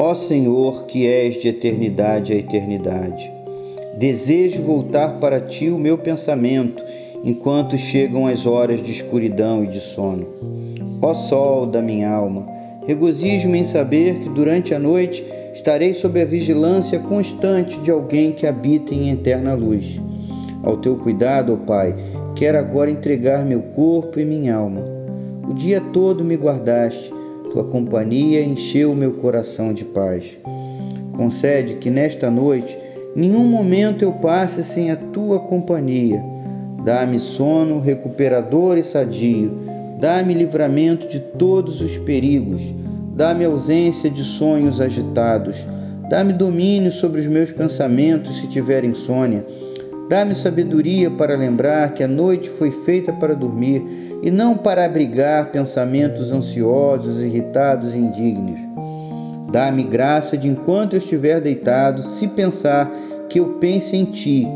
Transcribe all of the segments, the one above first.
Ó Senhor, que és de eternidade a eternidade, desejo voltar para ti o meu pensamento enquanto chegam as horas de escuridão e de sono. Ó Sol da minha alma, regozijo-me em saber que durante a noite estarei sob a vigilância constante de alguém que habita em eterna luz. Ao teu cuidado, ó Pai, quero agora entregar meu corpo e minha alma. O dia todo me guardaste, tua companhia encheu meu coração de paz. Concede que nesta noite nenhum momento eu passe sem a tua companhia. Dá-me sono recuperador e sadio. Dá-me livramento de todos os perigos. Dá-me ausência de sonhos agitados. Dá-me domínio sobre os meus pensamentos se tiver insônia. Dá-me sabedoria para lembrar que a noite foi feita para dormir e não para abrigar pensamentos ansiosos, irritados e indignos. Dá-me graça de enquanto eu estiver deitado, se pensar que eu pense em ti.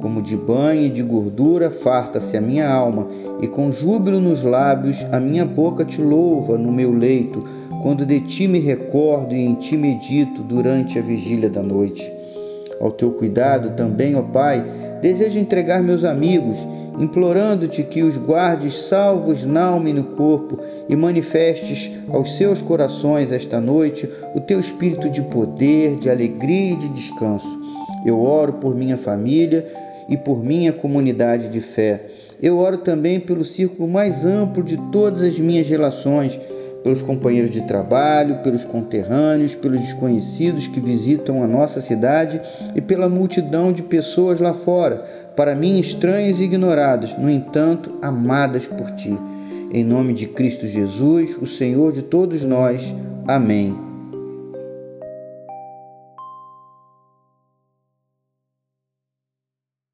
Como de banho e de gordura farta-se a minha alma, e com júbilo nos lábios a minha boca te louva no meu leito, quando de ti me recordo e em ti medito durante a vigília da noite. Ao teu cuidado também, ó Pai, desejo entregar meus amigos, implorando-te que os guardes salvos na alma e no corpo e manifestes aos seus corações esta noite o teu espírito de poder, de alegria e de descanso. Eu oro por minha família e por minha comunidade de fé. Eu oro também pelo círculo mais amplo de todas as minhas relações pelos companheiros de trabalho, pelos conterrâneos, pelos desconhecidos que visitam a nossa cidade e pela multidão de pessoas lá fora, para mim estranhas e ignoradas, no entanto, amadas por ti. Em nome de Cristo Jesus, o Senhor de todos nós. Amém.